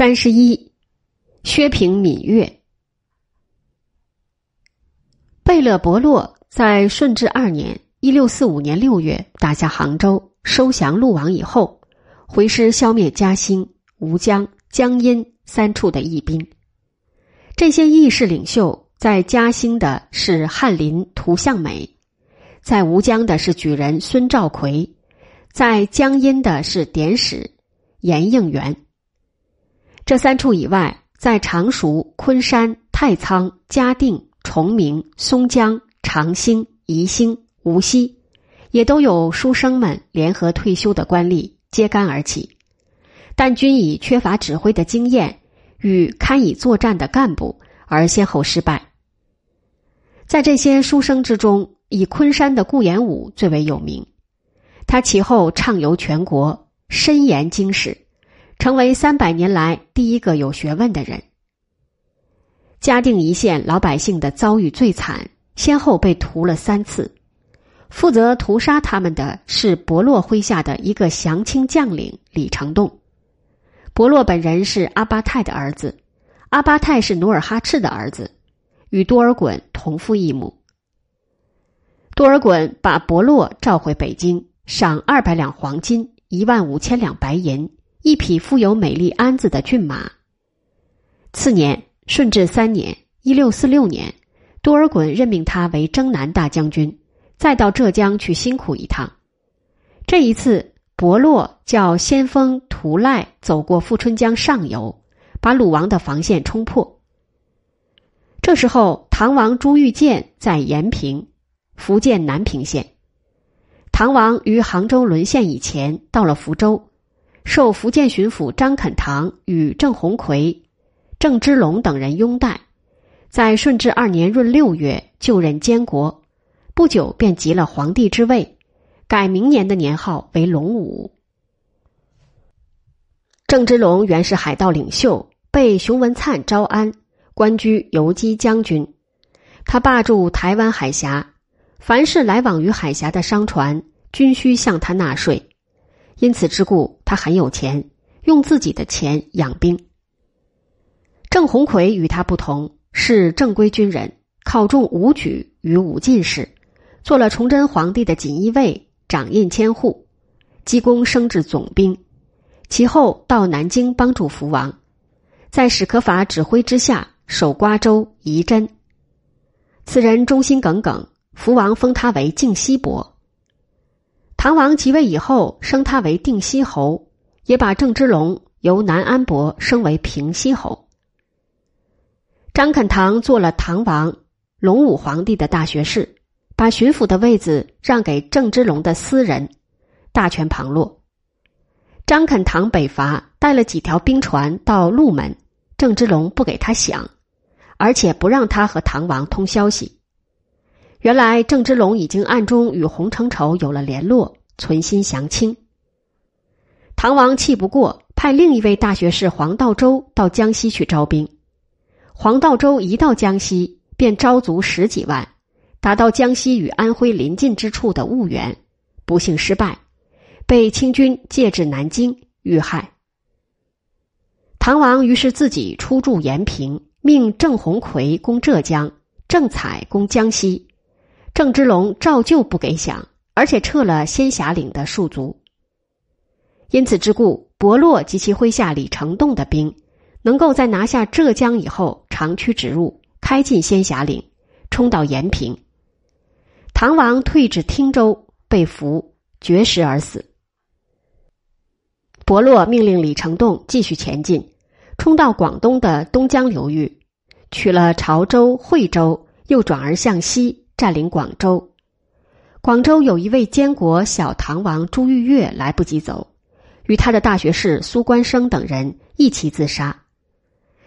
三十一，薛平闽月。贝勒伯洛在顺治二年（一六四五年六月）打下杭州，收降陆王以后，回师消灭嘉兴、吴江、江阴三处的义兵。这些义士领袖，在嘉兴的是翰林涂向美，在吴江的是举人孙兆奎，在江阴的是典史严应元。这三处以外，在常熟、昆山、太仓、嘉定、崇明、松江、长兴、宜兴、无锡，也都有书生们联合退休的官吏揭竿而起，但均以缺乏指挥的经验与堪以作战的干部而先后失败。在这些书生之中，以昆山的顾炎武最为有名，他其后畅游全国，深研经史。成为三百年来第一个有学问的人。嘉定一线老百姓的遭遇最惨，先后被屠了三次。负责屠杀他们的是伯洛麾下的一个降清将领李成栋。伯洛本人是阿巴泰的儿子，阿巴泰是努尔哈赤的儿子，与多尔衮同父异母。多尔衮把伯洛召回北京，赏二百两黄金，一万五千两白银。一匹富有美丽鞍子的骏马。次年，顺治三年（一六四六年），多尔衮任命他为征南大将军，再到浙江去辛苦一趟。这一次，伯洛叫先锋图赖走过富春江上游，把鲁王的防线冲破。这时候，唐王朱玉建在延平（福建南平县）。唐王于杭州沦陷以前，到了福州。受福建巡抚张肯堂与郑鸿逵、郑芝龙等人拥戴，在顺治二年闰六月就任监国，不久便即了皇帝之位，改明年的年号为龙武。郑芝龙原是海盗领袖，被熊文灿招安，官居游击将军。他霸住台湾海峡，凡是来往于海峡的商船，均需向他纳税。因此之故，他很有钱，用自己的钱养兵。郑鸿逵与他不同，是正规军人，考中武举与武进士，做了崇祯皇帝的锦衣卫，掌印千户，积功升至总兵。其后到南京帮助福王，在史可法指挥之下守瓜州、仪真。此人忠心耿耿，福王封他为靖西伯。唐王即位以后，升他为定西侯，也把郑芝龙由南安伯升为平西侯。张肯堂做了唐王隆武皇帝的大学士，把巡抚的位子让给郑芝龙的私人，大权旁落。张肯堂北伐，带了几条兵船到鹿门，郑芝龙不给他饷，而且不让他和唐王通消息。原来郑芝龙已经暗中与洪承畴有了联络，存心降清。唐王气不过，派另一位大学士黄道周到江西去招兵。黄道周一到江西，便招足十几万，打到江西与安徽临近之处的婺源，不幸失败，被清军借至南京遇害。唐王于是自己出驻延平，命郑鸿逵攻浙江，郑采攻江西。郑芝龙照旧不给饷，而且撤了仙霞岭的戍卒。因此之故，伯洛及其麾下李成栋的兵，能够在拿下浙江以后长驱直入，开进仙霞岭，冲到延平。唐王退至汀州，被俘，绝食而死。伯洛命令李成栋继续前进，冲到广东的东江流域，取了潮州、惠州，又转而向西。占领广州，广州有一位监国小唐王朱玉月来不及走，与他的大学士苏关生等人一起自杀。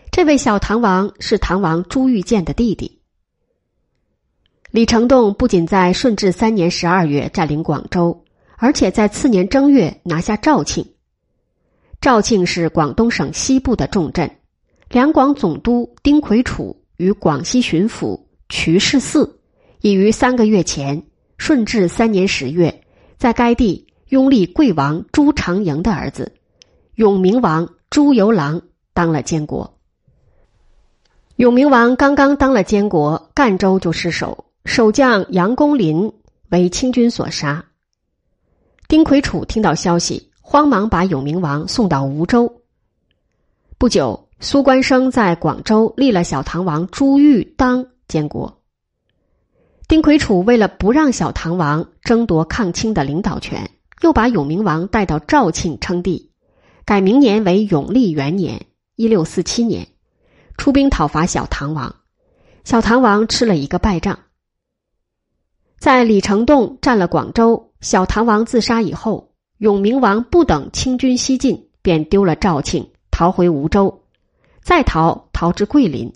这位小唐王是唐王朱玉建的弟弟。李成栋不仅在顺治三年十二月占领广州，而且在次年正月拿下肇庆。肇庆是广东省西部的重镇，两广总督丁魁楚与广西巡抚瞿世嗣。已于三个月前，顺治三年十月，在该地拥立贵王朱常营的儿子永明王朱由榔当了监国。永明王刚刚当了监国，赣州就失守，守将杨公林为清军所杀。丁魁楚听到消息，慌忙把永明王送到梧州。不久，苏关生在广州立了小唐王朱玉当监国。丁魁楚为了不让小唐王争夺抗清的领导权，又把永明王带到肇庆称帝，改明年为永历元年（一六四七年），出兵讨伐小唐王。小唐王吃了一个败仗。在李成栋占了广州。小唐王自杀以后，永明王不等清军西进，便丢了肇庆，逃回梧州，再逃逃至桂林，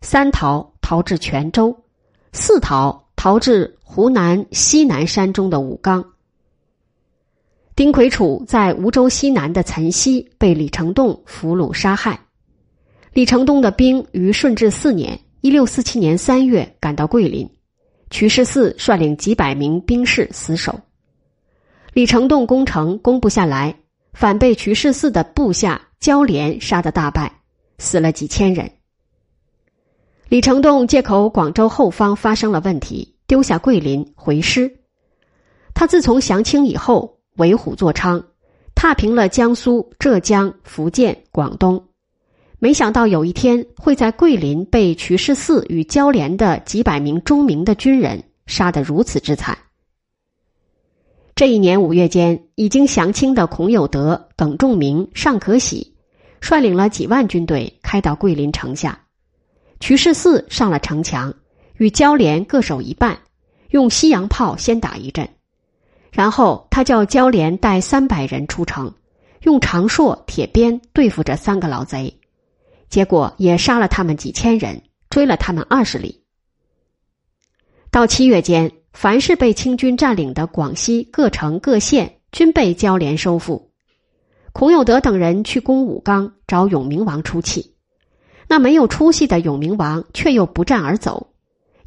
三逃逃至泉州，四逃逃至湖南西南山中的武冈。丁魁楚在梧州西南的岑溪被李成栋俘虏杀害，李成栋的兵于顺治四年（一六四七年）三月赶到桂林，瞿世嗣率领几百名兵士死守。李成栋攻城攻不下来，反被瞿世嗣的部下焦连杀得大败，死了几千人。李成栋借口广州后方发生了问题，丢下桂林回师。他自从降清以后，为虎作伥，踏平了江苏、浙江、福建、广东，没想到有一天会在桂林被瞿氏四与焦连的几百名忠明的军人杀得如此之惨。这一年五月间，已经降清的孔有德、耿仲明、尚可喜，率领了几万军队开到桂林城下。瞿世嗣上了城墙，与焦连各守一半，用西洋炮先打一阵，然后他叫焦连带三百人出城，用长槊、铁鞭对付这三个老贼，结果也杀了他们几千人，追了他们二十里。到七月间。凡是被清军占领的广西各城各县，均被交连收复。孔有德等人去攻武冈，找永明王出气。那没有出息的永明王却又不战而走，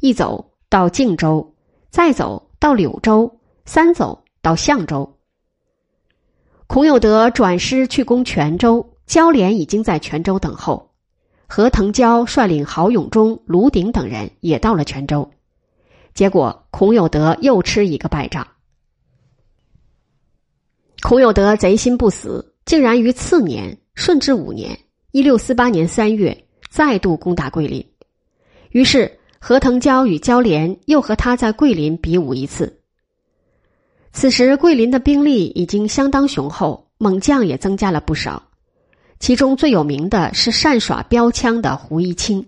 一走到靖州，再走到柳州，三走到象州。孔有德转师去攻泉州，交连已经在泉州等候。何腾蛟率领郝永忠、卢鼎等人也到了泉州。结果，孔有德又吃一个败仗。孔有德贼心不死，竟然于次年顺治五年（一六四八年三月）再度攻打桂林。于是，何腾蛟与焦连又和他在桂林比武一次。此时，桂林的兵力已经相当雄厚，猛将也增加了不少。其中最有名的是善耍标枪的胡一清。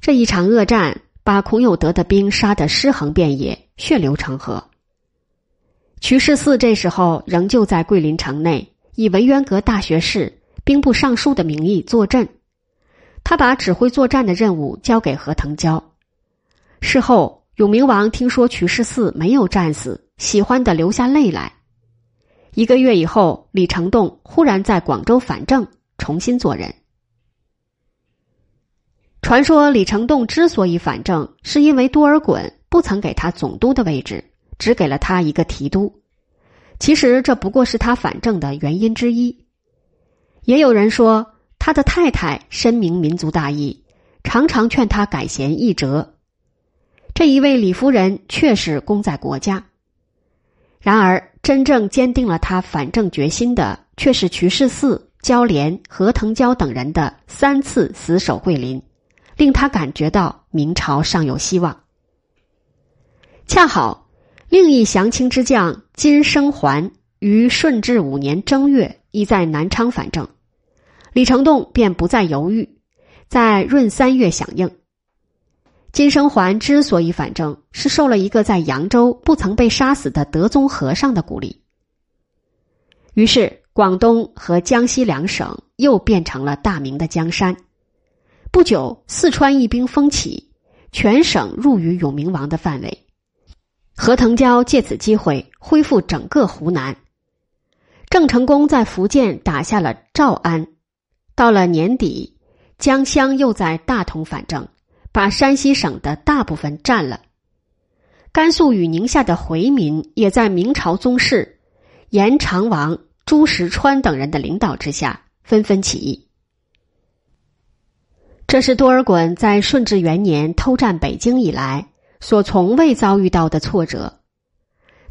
这一场恶战。把孔有德的兵杀得尸横遍野，血流成河。瞿世嗣这时候仍旧在桂林城内，以文渊阁大学士、兵部尚书的名义坐镇。他把指挥作战的任务交给何腾蛟。事后，永明王听说瞿氏四没有战死，喜欢的流下泪来。一个月以后，李成栋忽然在广州反正，重新做人。传说李成栋之所以反正，是因为多尔衮不曾给他总督的位置，只给了他一个提督。其实这不过是他反正的原因之一。也有人说，他的太太深明民族大义，常常劝他改弦易辙。这一位李夫人确实功在国家。然而，真正坚定了他反正决心的，却是瞿世嗣、焦连、何腾蛟等人的三次死守桂林。令他感觉到明朝尚有希望。恰好，另一降清之将金生桓于顺治五年正月已在南昌反正，李成栋便不再犹豫，在闰三月响应。金生桓之所以反正，是受了一个在扬州不曾被杀死的德宗和尚的鼓励。于是，广东和江西两省又变成了大明的江山。不久，四川一兵风起，全省入于永明王的范围。何腾蛟借此机会恢复整个湖南。郑成功在福建打下了诏安，到了年底，江乡又在大同反正，把山西省的大部分占了。甘肃与宁夏的回民也在明朝宗室延长王朱石川等人的领导之下纷纷起义。这是多尔衮在顺治元年偷占北京以来所从未遭遇到的挫折。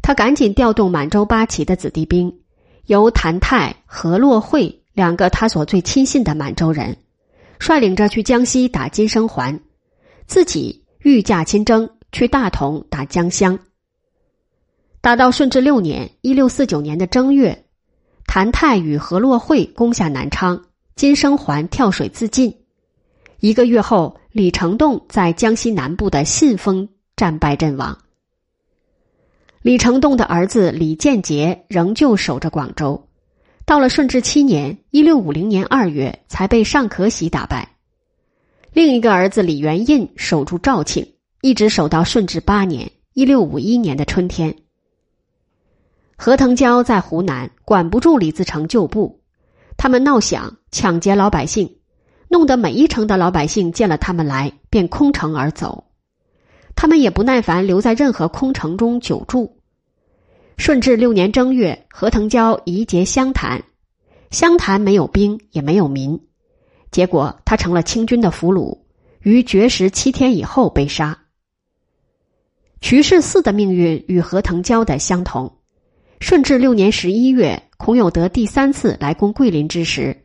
他赶紧调动满洲八旗的子弟兵，由谭泰、何洛会两个他所最亲信的满洲人，率领着去江西打金生还，自己御驾亲征去大同打江乡。打到顺治六年（一六四九年）的正月，谭泰与何洛会攻下南昌，金生还跳水自尽。一个月后，李成栋在江西南部的信丰战败阵亡。李成栋的儿子李建杰仍旧守着广州，到了顺治七年（一六五零年二月）才被尚可喜打败。另一个儿子李元印守住肇庆，一直守到顺治八年（一六五一年）的春天。何腾蛟在湖南管不住李自成旧部，他们闹响，抢劫老百姓。弄得每一城的老百姓见了他们来，便空城而走。他们也不耐烦留在任何空城中久住。顺治六年正月，何腾蛟移节湘潭，湘潭没有兵也没有民，结果他成了清军的俘虏，于绝食七天以后被杀。瞿世嗣的命运与何腾蛟的相同。顺治六年十一月，孔有德第三次来攻桂林之时，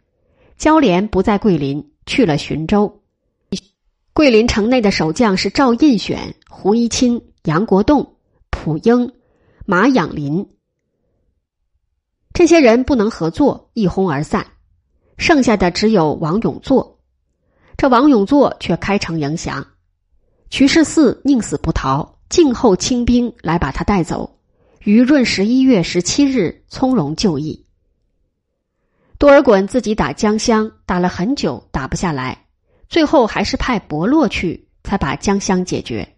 交连不在桂林。去了浔州，桂林城内的守将是赵印选、胡一清、杨国栋、蒲英、马养林。这些人不能合作，一哄而散，剩下的只有王永作。这王永作却开城迎降，瞿世嗣宁死不逃，静候清兵来把他带走。于闰十一月十七日从容就义。多尔衮自己打江乡，打了很久，打不下来，最后还是派伯洛去，才把江乡解决。